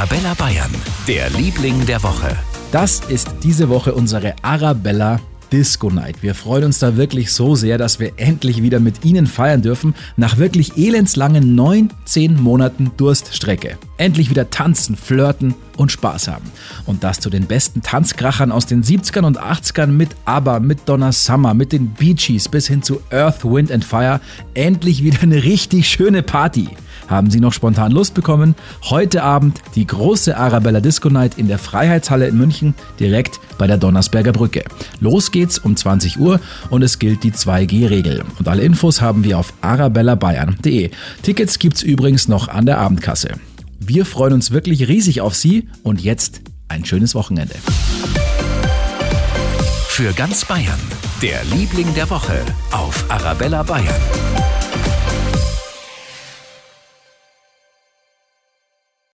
Arabella Bayern, der Liebling der Woche. Das ist diese Woche unsere Arabella Disco Night. Wir freuen uns da wirklich so sehr, dass wir endlich wieder mit Ihnen feiern dürfen, nach wirklich elendslangen 19 Monaten Durststrecke. Endlich wieder tanzen, flirten und Spaß haben. Und das zu den besten Tanzkrachern aus den 70ern und 80ern mit ABBA, mit Donna Summer, mit den Bee Gees bis hin zu Earth, Wind and Fire. Endlich wieder eine richtig schöne Party. Haben Sie noch spontan Lust bekommen? Heute Abend die große Arabella Disco Night in der Freiheitshalle in München, direkt bei der Donnersberger Brücke. Los geht's um 20 Uhr und es gilt die 2G-Regel. Und alle Infos haben wir auf arabellabayern.de. Tickets gibt's übrigens noch an der Abendkasse. Wir freuen uns wirklich riesig auf Sie und jetzt ein schönes Wochenende. Für ganz Bayern, der Liebling der Woche auf Arabella Bayern.